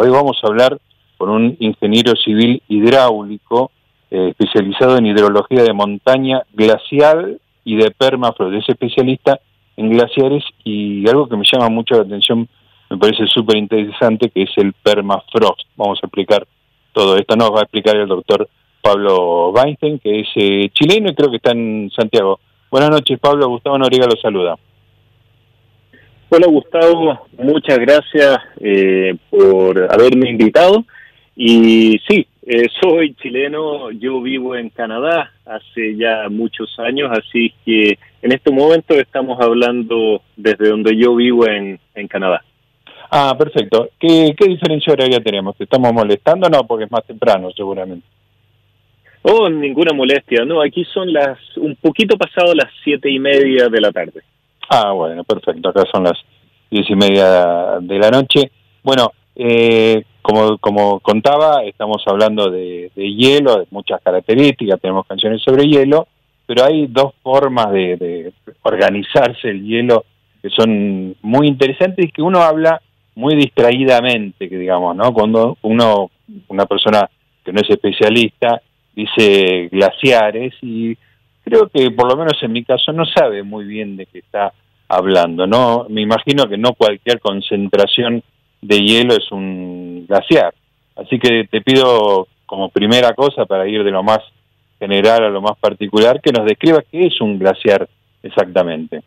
Hoy vamos a hablar con un ingeniero civil hidráulico eh, especializado en hidrología de montaña glacial y de permafrost. Es especialista en glaciares y algo que me llama mucho la atención, me parece súper interesante, que es el permafrost. Vamos a explicar todo esto. Nos va a explicar el doctor Pablo Weinstein, que es eh, chileno y creo que está en Santiago. Buenas noches, Pablo. Gustavo Noriega lo saluda. Hola Gustavo, muchas gracias eh, por haberme invitado. Y sí, eh, soy chileno, yo vivo en Canadá hace ya muchos años, así que en este momento estamos hablando desde donde yo vivo en, en Canadá. Ah, perfecto. ¿Qué, ¿Qué diferencia horaria tenemos? ¿Te estamos molestando? No, porque es más temprano seguramente. Oh, ninguna molestia. No, aquí son las un poquito pasado las siete y media de la tarde. Ah, bueno, perfecto. Acá son las diez y media de la noche. Bueno, eh, como, como contaba, estamos hablando de, hielo, de muchas características, tenemos canciones sobre hielo, pero hay dos formas de, de organizarse el hielo que son muy interesantes y que uno habla muy distraídamente, que digamos, ¿no? Cuando uno, una persona que no es especialista, dice glaciares y creo que por lo menos en mi caso no sabe muy bien de qué está hablando, ¿no? Me imagino que no cualquier concentración de hielo es un glaciar. Así que te pido como primera cosa para ir de lo más general a lo más particular que nos describa qué es un glaciar exactamente.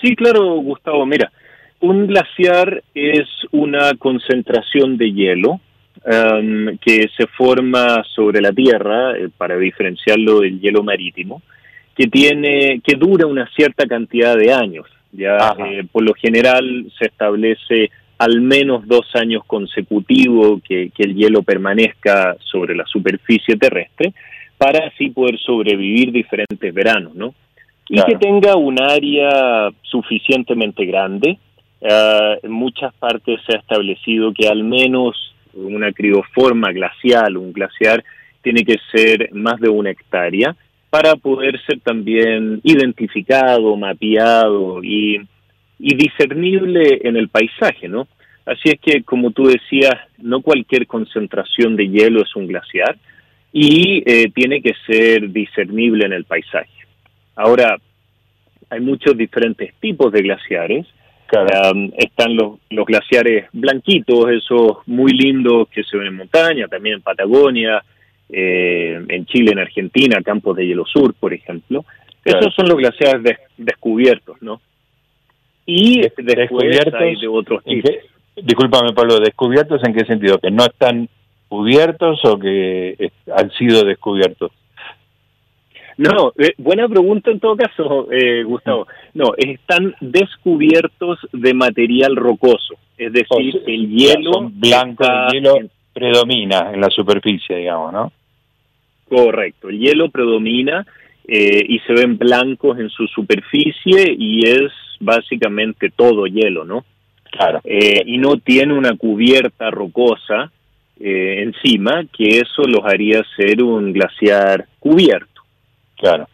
Sí, claro, Gustavo. Mira, un glaciar es una concentración de hielo um, que se forma sobre la Tierra, eh, para diferenciarlo del hielo marítimo, que tiene que dura una cierta cantidad de años. Ya eh, por lo general se establece al menos dos años consecutivos que, el hielo permanezca sobre la superficie terrestre para así poder sobrevivir diferentes veranos, ¿no? Y que tenga un área suficientemente grande. Uh, en muchas partes se ha establecido que al menos una crioforma glacial, un glaciar, tiene que ser más de una hectárea para poder ser también identificado, mapeado y, discernible en el paisaje, ¿no? Así es que, como tú decías, no cualquier concentración de hielo es un glaciar y eh, tiene que ser discernible en el paisaje. Ahora, hay muchos diferentes tipos de glaciares. Están los, los glaciares blanquitos, esos muy lindos que se ven en montaña, también en Patagonia, eh, en Chile, en Argentina, campos de hielo sur, por ejemplo. Esos son los glaciares descubiertos, ¿no? Y después hay de otros tipos. Discúlpame, Pablo, ¿descubiertos en qué sentido? ¿Que no están cubiertos o que han sido descubiertos? No, eh, buena pregunta en todo caso, eh, Gustavo. No, están descubiertos de material rocoso, es decir, el hielo blanco, el hielo predomina en la superficie, digamos, ¿no? Correcto, el hielo predomina eh, y se ven blancos en su superficie y es básicamente todo hielo, ¿no? Claro. Eh, y no tiene una cubierta rocosa eh, encima, que eso los haría ser un glaciar cubierto. Claro,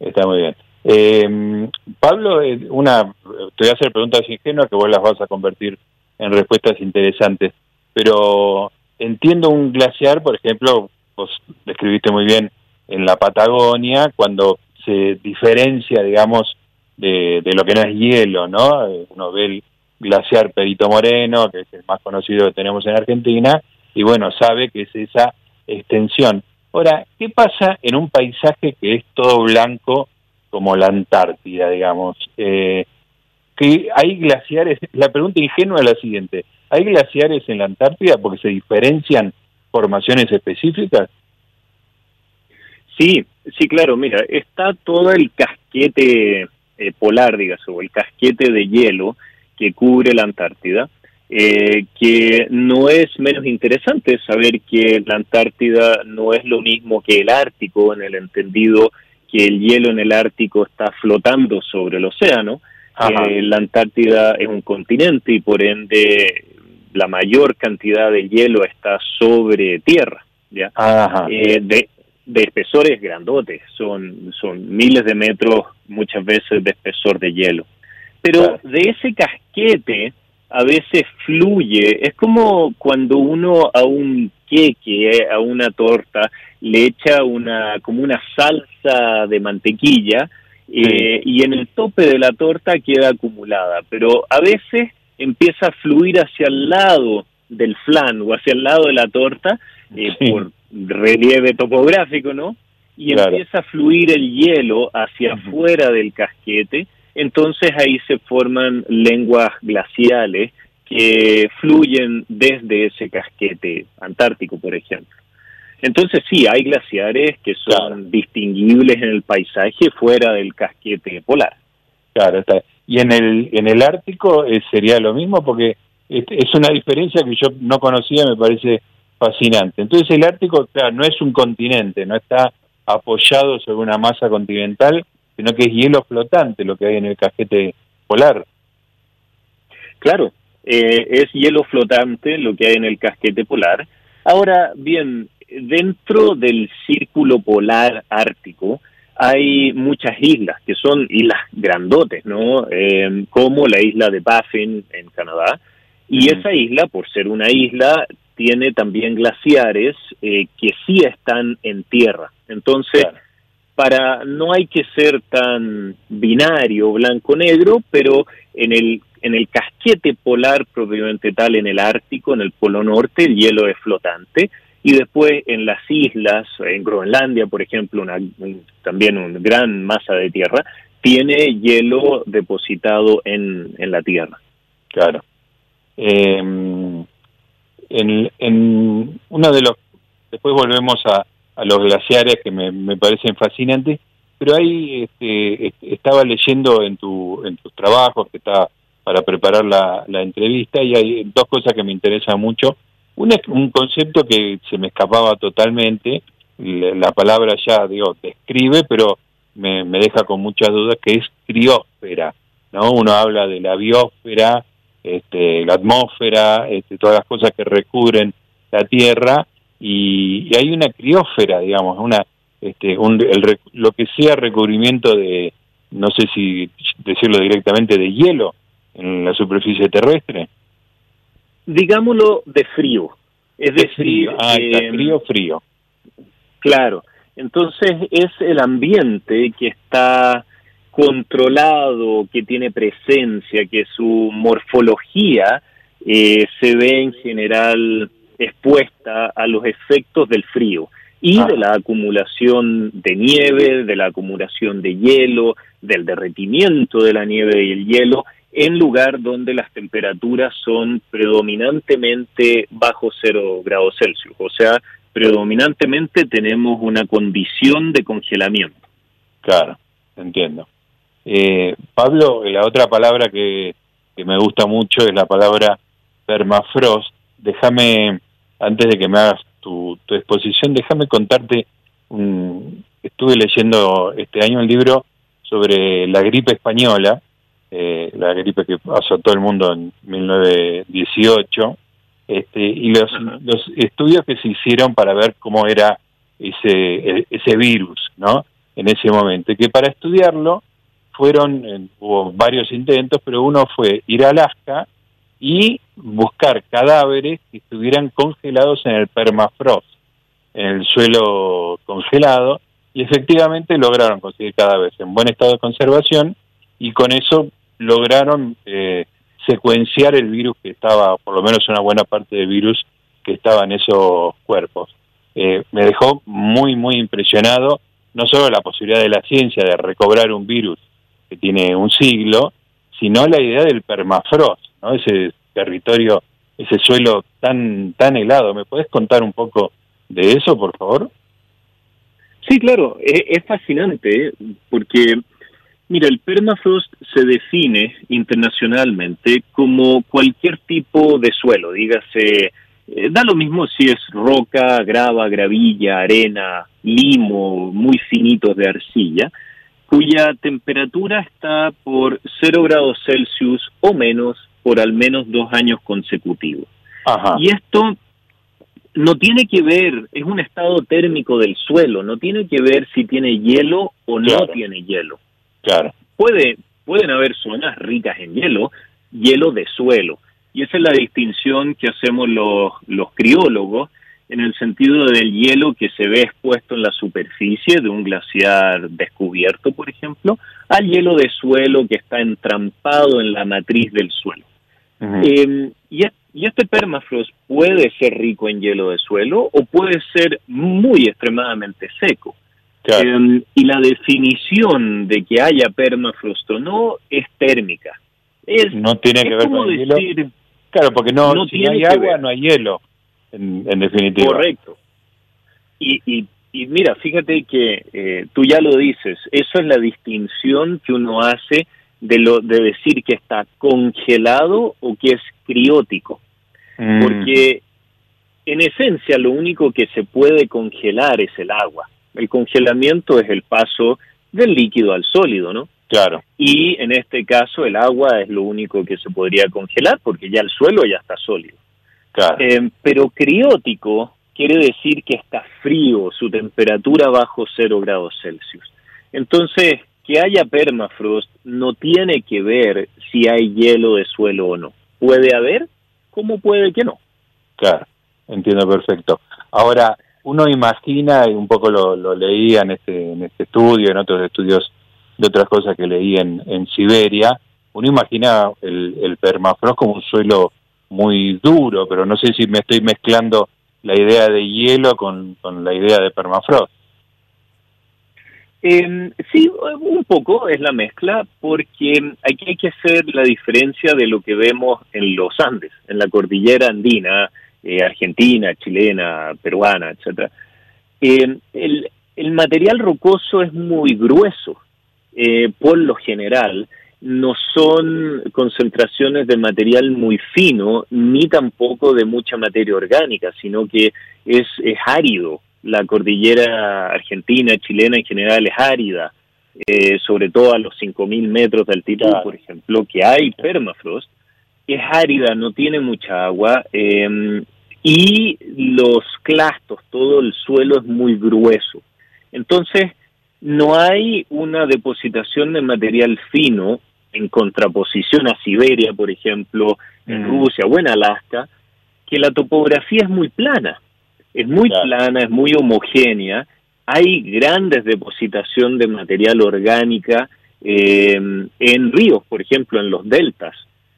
está muy bien. Pablo, una, te voy a hacer preguntas ingenuas que vos las vas a convertir en respuestas interesantes, pero entiendo un glaciar, por ejemplo, vos describiste muy bien en la Patagonia, cuando se diferencia, digamos, de, lo que no es hielo, ¿no? Eh, uno ve el glaciar Perito Moreno, que es el más conocido que tenemos en Argentina, y bueno, sabe que es esa extensión. Ahora, ¿qué pasa en un paisaje que es todo blanco como la Antártida, digamos? Eh, que hay glaciares, la pregunta ingenua es la siguiente, ¿hay glaciares en la Antártida porque se diferencian formaciones específicas? Sí, sí, claro, mira, está todo el casquete eh, polar, digas, o el casquete de hielo que cubre la Antártida, eh, que no es menos interesante saber que la Antártida no es lo mismo que el Ártico, en el entendido que el hielo en el Ártico está flotando sobre el océano, eh, la Antártida es un continente y por ende la mayor cantidad de hielo está sobre tierra. ¿ya? Eh, de, de espesores grandotes, son, son miles de metros muchas veces de espesor de hielo. Pero de ese casquete a veces fluye. Es como cuando uno a un queque, a una torta, le echa una como una salsa de mantequilla eh, y en el tope de la torta queda acumulada. Pero a veces empieza a fluir hacia el lado del flan o hacia el lado de la torta eh, por relieve topográfico, ¿no? Y empieza a fluir el hielo hacia afuera del casquete entonces ahí se forman lenguas glaciales que fluyen desde ese casquete antártico, por ejemplo. Entonces sí, hay glaciares que son distinguibles en el paisaje fuera del casquete polar. Claro, está. Y en el en el Ártico eh, sería lo mismo porque es una diferencia que yo no conocía, me parece fascinante. Entonces el Ártico, claro, no es un continente, no está apoyado sobre una masa continental, sino que es hielo flotante lo que hay en el casquete polar. Claro, eh, es hielo flotante lo que hay en el casquete polar. Ahora, bien, dentro del círculo polar ártico hay muchas islas, que son islas grandotes, ¿no? Eh, como la isla de Baffin en Canadá. Y esa isla, por ser una isla, tiene también glaciares eh, que sí están en tierra. Entonces, para no hay que ser tan binario blanco-negro, pero en el en el casquete polar propiamente tal, en el Ártico, en el Polo Norte, el hielo es flotante, y después en las islas, en Groenlandia, por ejemplo, una, también una gran masa de tierra, tiene hielo depositado en, en la tierra. Claro. Em, en, en uno de los, después volvemos a, a los glaciares que me, parecen fascinantes, pero ahí este, estaba leyendo en, tu, en tus trabajos que está para preparar la, la entrevista y hay dos cosas que me interesan mucho. Una es un concepto que se me escapaba totalmente, la palabra ya, digo, describe, pero me, me deja con muchas dudas, que es criósfera, ¿no? Uno habla de la biosfera, este, la atmósfera, este, todas las cosas que recubren la Tierra, y, hay una criósfera, digamos, una este, un, el, lo que sea recubrimiento de, no sé si decirlo directamente, de hielo en la superficie terrestre. Digámoslo de frío, es decir, frío. Ah, eh, frío, frío. Claro, entonces es el ambiente que está controlado, que tiene presencia, que su morfología eh, se ve en general expuesta a los efectos del frío y de la acumulación de nieve, de la acumulación de hielo, del derretimiento de la nieve y el hielo en lugar donde las temperaturas son predominantemente bajo cero grados Celsius, o sea, predominantemente tenemos una condición de congelamiento. Claro, entiendo. Eh, Pablo, la otra palabra que, que me gusta mucho es la palabra permafrost. Déjame antes de que me hagas tu, exposición, déjame contarte, un, estuve leyendo este año un libro sobre la gripe española, eh, la gripe que azotó el mundo en 1918, este, y los, los estudios que se hicieron para ver cómo era ese, ese virus, ¿no? En ese momento, y que para estudiarlo fueron, hubo varios intentos, pero uno fue ir a Alaska y buscar cadáveres que estuvieran congelados en el permafrost, en el suelo congelado, y efectivamente lograron conseguir cadáveres en buen estado de conservación y con eso lograron eh, secuenciar el virus que estaba, por lo menos una buena parte del virus que estaba en esos cuerpos. Eh, me dejó muy, muy impresionado, no solo la posibilidad de la ciencia de recobrar un virus que tiene un siglo, sino la idea del permafrost, ¿no? ese territorio, ese suelo tan, tan helado. ¿Me puedes contar un poco de eso, por favor? Sí, claro, es, fascinante, ¿eh? porque, mira, el permafrost se define internacionalmente como cualquier tipo de suelo, dígase, eh, da lo mismo si es roca, grava, gravilla, arena, limo, muy finitos de arcilla, cuya temperatura está por 0 grados Celsius o menos por al menos dos años consecutivos. Y esto no tiene que ver, es un estado térmico del suelo, no tiene que ver si tiene hielo o no tiene hielo. Claro. Puede, pueden haber zonas ricas en hielo, hielo de suelo, Y esa es la distinción que hacemos los, los criólogos en el sentido del hielo que se ve expuesto en la superficie de un glaciar descubierto, por ejemplo, al hielo de suelo que está entrampado en la matriz del suelo. Em, y, este permafrost puede ser rico en hielo de suelo o puede ser muy extremadamente seco. Em, y la definición de que haya permafrost o no es térmica. Es, no tiene que ver con el hielo. Claro, porque no, si no hay agua, no hay hielo, en, definitiva. Correcto. Y, y, y mira, fíjate que eh, tú ya lo dices, eso es la distinción que uno hace de lo de decir que está congelado o que es criótico. Mm. Porque en esencia lo único que se puede congelar es el agua. El congelamiento es el paso del líquido al sólido, ¿no? Claro. Y en este caso el agua es lo único que se podría congelar porque ya el suelo ya está sólido. Claro. Eh, pero criótico quiere decir que está frío, su temperatura bajo cero grados Celsius. Entonces, que haya permafrost no tiene que ver si hay hielo de suelo o no. Puede haber, como puede que no. Claro, entiendo perfecto. Ahora, uno imagina, y un poco lo, lo leía en este, en este estudio, en otros estudios de otras cosas que leí en, en Siberia, uno imagina el, el permafrost como un suelo muy duro, pero no sé si me estoy mezclando la idea de hielo con, con la idea de permafrost. Eh, sí, un poco es la mezcla, porque aquí hay que hacer la diferencia de lo que vemos en los Andes, en la cordillera andina, eh, argentina, chilena, peruana, etcétera. Eh, el, material rocoso es muy grueso, eh, por lo general, no son concentraciones de material muy fino, ni tampoco de mucha materia orgánica, sino que es árido. La cordillera argentina, chilena en general es árida, eh, sobre todo a los 5.000 metros de altitud, por ejemplo, que hay permafrost, es árida, no tiene mucha agua, eh, y los clastos, todo el suelo es muy grueso. Entonces, no hay una depositación de material fino en contraposición a Siberia, por ejemplo, en mm. Rusia o en Alaska, que la topografía es muy plana, es muy plana, es muy homogénea, hay grandes depositación de material orgánica eh, en ríos, por ejemplo, en los deltas,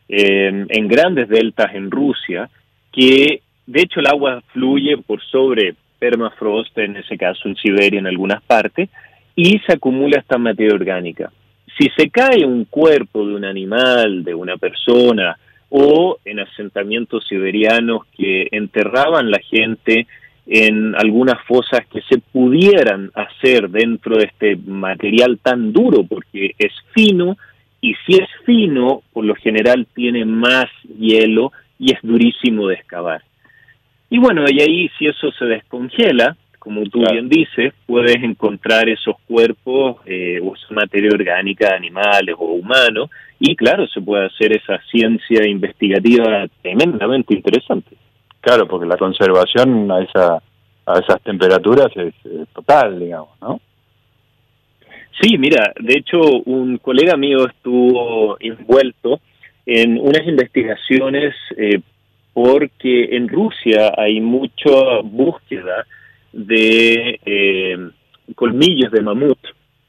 eh, en grandes deltas en Rusia, que de hecho el agua fluye por sobre permafrost, en ese caso en Siberia en algunas partes, y se acumula esta materia orgánica. Si se cae un cuerpo de un animal, de una persona, o en asentamientos siberianos que enterraban la gente en algunas fosas que se pudieran hacer dentro de este material tan duro, porque es fino, y si es fino, por lo general tiene más hielo y es durísimo de excavar. Y bueno, y ahí si eso se descongela, como tú bien dices, puedes encontrar esos cuerpos eh, o esa materia orgánica de animales o humanos y claro, se puede hacer esa ciencia investigativa tremendamente interesante. Claro, porque la conservación a, esa, a esas temperaturas es, total, digamos, ¿no? Sí, mira, de hecho un colega mío estuvo envuelto en unas investigaciones eh, porque en Rusia hay mucha búsqueda de eh, colmillos de mamut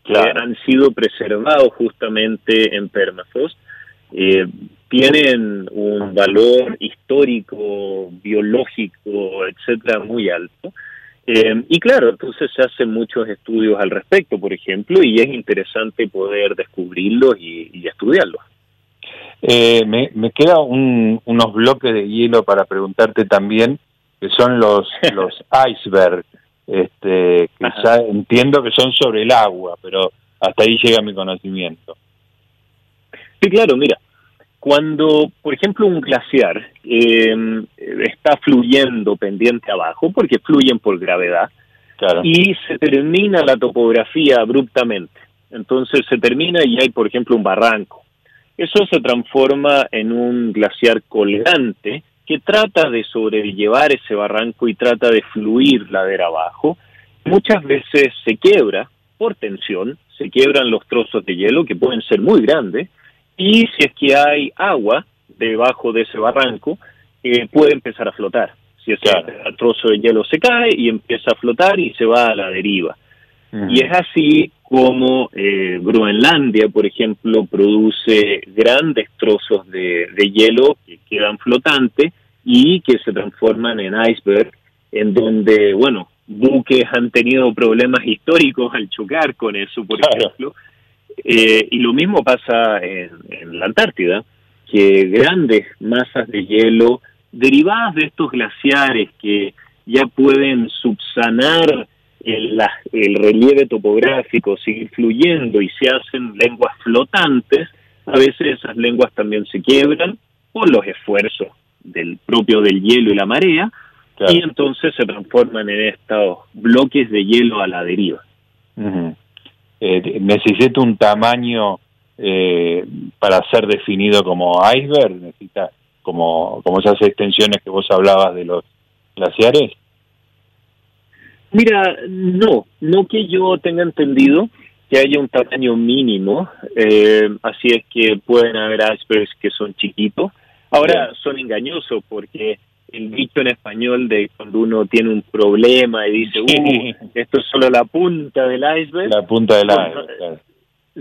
que han sido preservados justamente en permafrost. Eh, tienen un valor histórico, biológico, etcétera, muy alto. Eh, y claro, entonces se hacen muchos estudios al respecto, por ejemplo, y es interesante poder descubrirlos y, estudiarlos. me, me queda unos bloques de hielo para preguntarte también que son los, los icebergs, este, que ya entiendo que son sobre el agua, pero hasta ahí llega mi conocimiento. Sí, claro, mira, cuando, por ejemplo, un glaciar em, está fluyendo pendiente abajo, porque fluyen por gravedad, y se termina la topografía abruptamente. Entonces se termina y hay, por ejemplo, un barranco. Eso se transforma en un glaciar colgante que trata de sobrellevar ese barranco y trata de fluir ladera abajo, muchas veces se quiebra por tensión, se quiebran los trozos de hielo que pueden ser muy grandes, y si es que hay agua, debajo de ese barranco, eh, puede empezar a flotar. Si ese trozo de hielo se cae y empieza a flotar y se va a la deriva. Y es así como eh, Groenlandia, por ejemplo, produce grandes trozos de, de, hielo que quedan flotantes y que se transforman en iceberg, en donde, bueno, buques han tenido problemas históricos al chocar con eso, por ejemplo. Eh, y lo mismo pasa en, en la Antártida, que grandes masas de hielo derivadas de estos glaciares que ya pueden subsanar el, el relieve topográfico, seguir fluyendo y se hacen lenguas flotantes, a veces esas lenguas también se quiebran por los esfuerzos del propio del hielo y la marea, y entonces se transforman en estos bloques de hielo a la deriva. Eh, necesita un tamaño eh, para ser definido como iceberg, necesita como, como esas extensiones que vos hablabas de los glaciares. Mira, no, no que yo tenga entendido que haya un tamaño mínimo, eh, así es que pueden haber icebergs que son chiquitos. Ahora son engañosos porque el dicho en español de cuando uno tiene un problema y dice, uh, esto es solo la punta del iceberg. La punta del iceberg.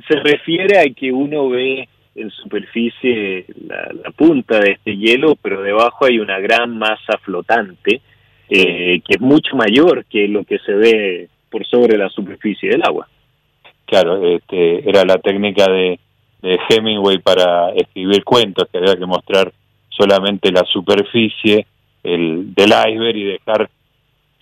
Se refiere a que uno ve en superficie la, la, punta de este hielo, pero debajo hay una gran masa flotante eh, que es mucho mayor que lo que se ve por sobre la superficie del agua. Claro, este, era la técnica de, de Hemingway para escribir cuentos, que había que mostrar solamente la superficie el, del iceberg y dejar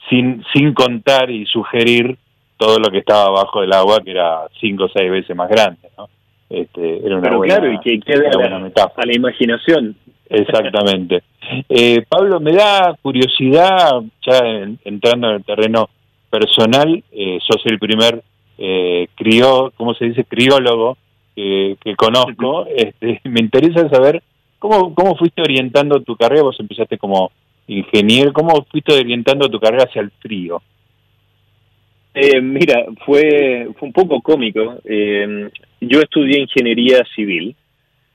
sin, sin contar y sugerir todo lo que estaba abajo del agua, que era cinco o seis veces más grande, ¿no? Este, era una buena, claro, y que quede a la, a la imaginación. Exactamente. Eh, Pablo, me da curiosidad, ya entrando en el terreno personal, eh, sos el primer eh, crió, ¿cómo se dice? Criólogo que, que conozco. Este, me interesa saber cómo, cómo fuiste orientando tu carrera. Vos empezaste como ingeniero, ¿cómo fuiste orientando tu carrera hacia el frío? Eh, mira, fue, fue un poco cómico. Eh, yo estudié ingeniería civil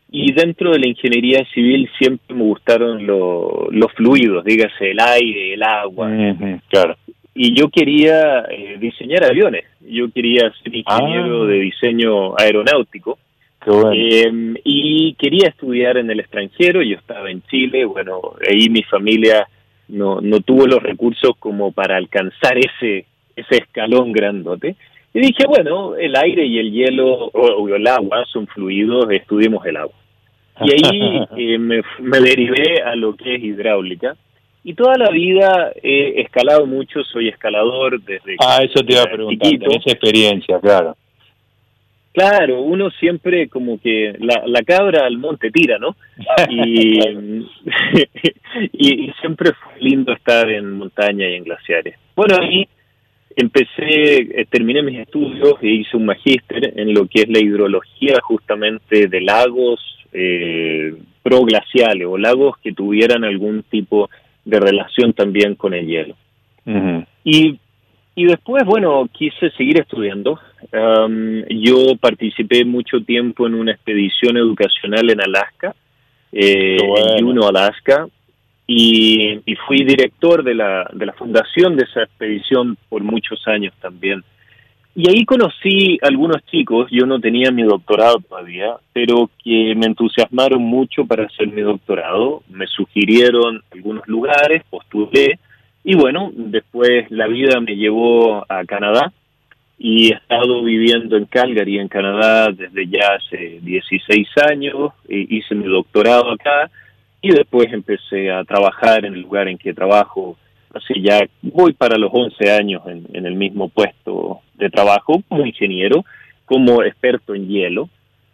y dentro de la ingeniería civil siempre me gustaron los fluidos, dígase el aire, el agua. claro. Y yo quería eh, diseñar aviones, yo quería ser ingeniero Ah. de diseño aeronáutico. Qué bueno. Eh, y quería estudiar en el extranjero, yo estaba en Chile, bueno, ahí mi familia no, no tuvo los recursos como para alcanzar ese, ese escalón grandote. Y dije, bueno, el aire y el hielo, o, o el agua son fluidos, estudiemos el agua. Y ahí eh, me, me derivé a lo que es hidráulica. Y toda la vida he escalado mucho, soy escalador desde ah, eso te iba a preguntar, tenés experiencia, claro. Claro, uno siempre como que la, la cabra al monte tira, ¿no? Y, y, y siempre fue lindo estar en montaña y en glaciares. Bueno, ahí empecé, eh, terminé mis estudios e hice un magíster en lo que es la hidrología justamente de lagos eh, proglaciales o lagos que tuvieran algún tipo de relación también con el hielo. Y, y después, bueno, quise seguir estudiando. Um, yo participé mucho tiempo en una expedición educacional en Alaska, eh, bueno. en Juneau, Alaska, y, y fui director de la, de la fundación de esa expedición por muchos años también. Y ahí conocí algunos chicos, yo no tenía mi doctorado todavía, pero que me entusiasmaron mucho para hacer mi doctorado, me sugirieron algunos lugares, postulé, y bueno, después la vida me llevó a Canadá y he estado viviendo en Calgary, en Canadá, desde ya hace 16 años, e hice mi doctorado acá y después empecé a trabajar en el lugar en que trabajo. Así ya voy para los 11 años en, el mismo puesto de trabajo como ingeniero, como experto en hielo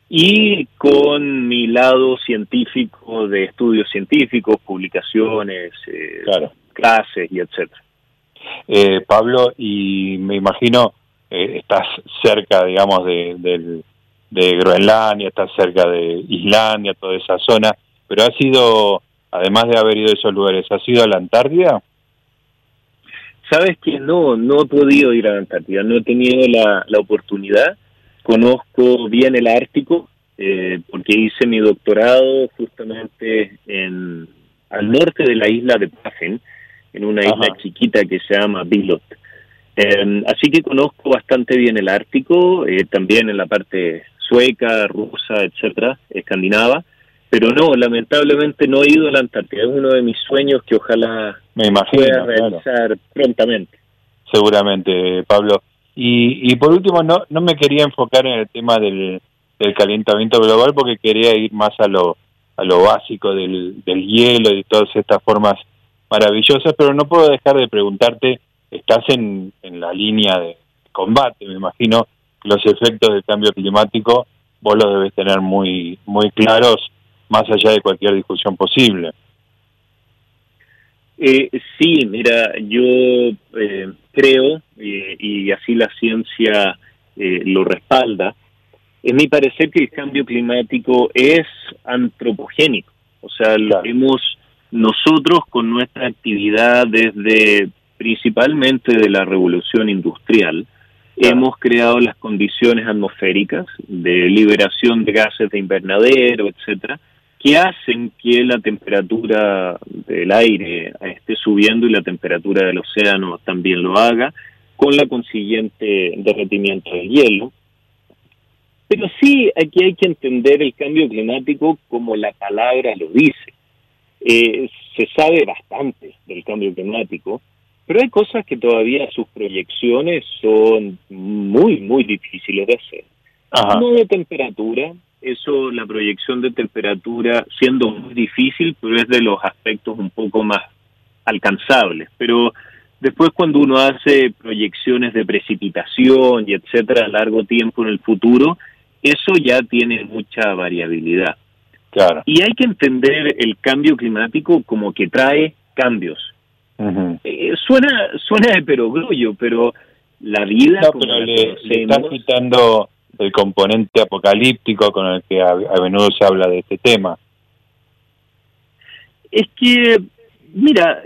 y con mi lado científico de estudios científicos, publicaciones, eh, Claro. Clases y etcétera. Eh, Pablo, y me imagino, eh, estás cerca, digamos, de, del- de Groenlandia, estás cerca de Islandia, toda esa zona, pero has ido, además de haber ido a esos lugares, ¿has ido a la Antártida? Sabes que no, no he podido ir a la Antártida, no he tenido la, la oportunidad. Conozco bien el Ártico, eh, porque hice mi doctorado justamente en al norte de la isla de Baffin, en una isla chiquita que se llama Bilot. Em, así que conozco bastante bien el Ártico, eh, también en la parte sueca, rusa, etcétera, escandinava, pero no, lamentablemente no he ido a la Antártida. Es uno de mis sueños que ojalá Me imagino, pueda realizar prontamente. Seguramente, Pablo. Y, y por último, no, no me quería enfocar en el tema del, del calentamiento global porque quería ir más a lo, a lo básico del, del hielo y todas estas formas maravillosas, pero no puedo dejar de preguntarte, estás en, en la línea de combate, me imagino los efectos del cambio climático vos los debes tener muy muy claros más allá de cualquier discusión posible. Eh, sí, mira, yo eh, creo, y así la ciencia eh, lo respalda, es mi parecer que el cambio climático es antropogénico, o sea, lo hemos nosotros con nuestra actividad desde principalmente de la revolución industrial, hemos creado las condiciones atmosféricas de liberación de gases de invernadero, etcétera, que hacen que la temperatura del aire esté subiendo y la temperatura del océano también lo haga, con la consiguiente derretimiento del hielo. Pero sí, aquí hay que entender el cambio climático como la palabra lo dice. Eh, se sabe bastante del cambio climático, pero hay cosas que todavía sus proyecciones son muy, muy difíciles de hacer. No de temperatura, eso, la proyección de temperatura, siendo muy difícil, pero es de los aspectos un poco más alcanzables. Pero después cuando uno hace proyecciones de precipitación y etcétera a largo tiempo en el futuro, eso ya tiene mucha variabilidad. Claro. Y hay que entender el cambio climático como que trae cambios. Eh, suena suena de perogrullo, pero la vida... No, pero le, está quitando el componente apocalíptico con el que a, menudo se habla de este tema. Es que, mira,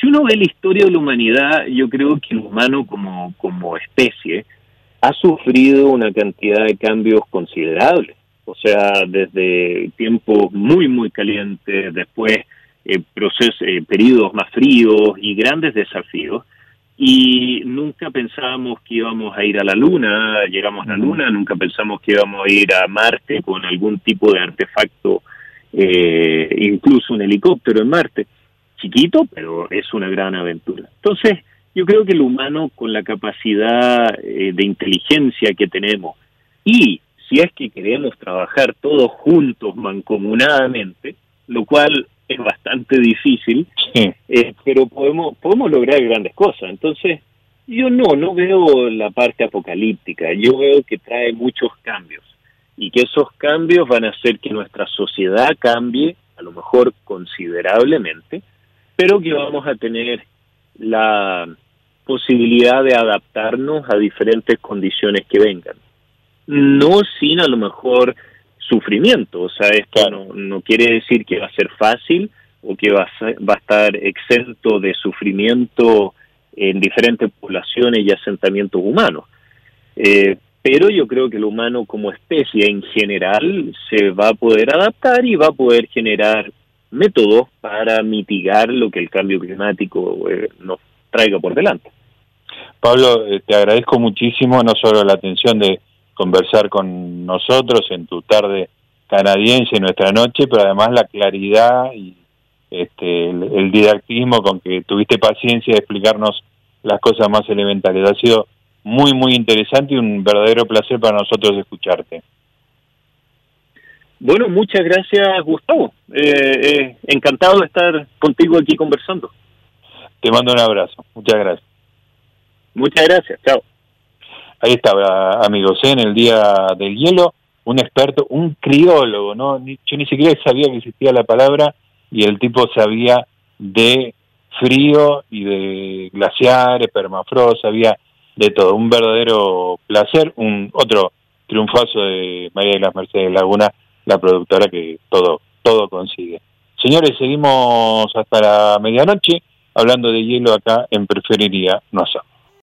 si uno ve la historia de la humanidad, yo creo que el humano como, como especie ha sufrido una cantidad de cambios considerables. O sea, desde tiempos muy, muy calientes, después eh, procesos, eh, periodos más fríos y grandes desafíos. Y nunca pensábamos que íbamos a ir a la Luna, llegamos a la Luna, nunca pensamos que íbamos a ir a Marte con algún tipo de artefacto, eh, incluso un helicóptero en Marte. Chiquito, pero es una gran aventura. Entonces, yo creo que el humano, con la capacidad eh, de inteligencia que tenemos, y si es que queremos trabajar todos juntos, mancomunadamente, lo cual es bastante difícil, eh, pero podemos, podemos lograr grandes cosas. Entonces, yo no, no veo la parte apocalíptica, yo veo que trae muchos cambios y que esos cambios van a hacer que nuestra sociedad cambie, a lo mejor considerablemente, pero que vamos a tener la posibilidad de adaptarnos a diferentes condiciones que vengan. No sin a lo mejor sufrimiento. O sea, esto no, no quiere decir que va a ser fácil o que va a, va a estar exento de sufrimiento en diferentes poblaciones y asentamientos humanos. Eh, pero yo creo que el humano como especie en general se va a poder adaptar y va a poder generar métodos para mitigar lo que el cambio climático eh, nos traiga por delante. Pablo, eh, te agradezco muchísimo no solo la atención de conversar con nosotros en tu tarde canadiense, nuestra noche, pero además la claridad y este, el, didactismo con que tuviste paciencia de explicarnos las cosas más elementales. Ha sido muy, muy interesante y un verdadero placer para nosotros escucharte. Bueno, muchas gracias, Gustavo. Eh, eh, encantado de estar contigo aquí conversando. Te mando un abrazo. Muchas gracias. Muchas gracias. Chao. Ahí estaba, amigos, en el Día del Hielo, un experto, un criólogo, ¿no? Yo ni siquiera sabía que existía la palabra y el tipo sabía de frío y de glaciares, permafrost, sabía de todo. Un verdadero placer, un otro triunfazo de María de las Mercedes Laguna, la productora que todo, todo consigue. Señores, seguimos hasta la medianoche hablando de hielo acá en Preferiría No Somos.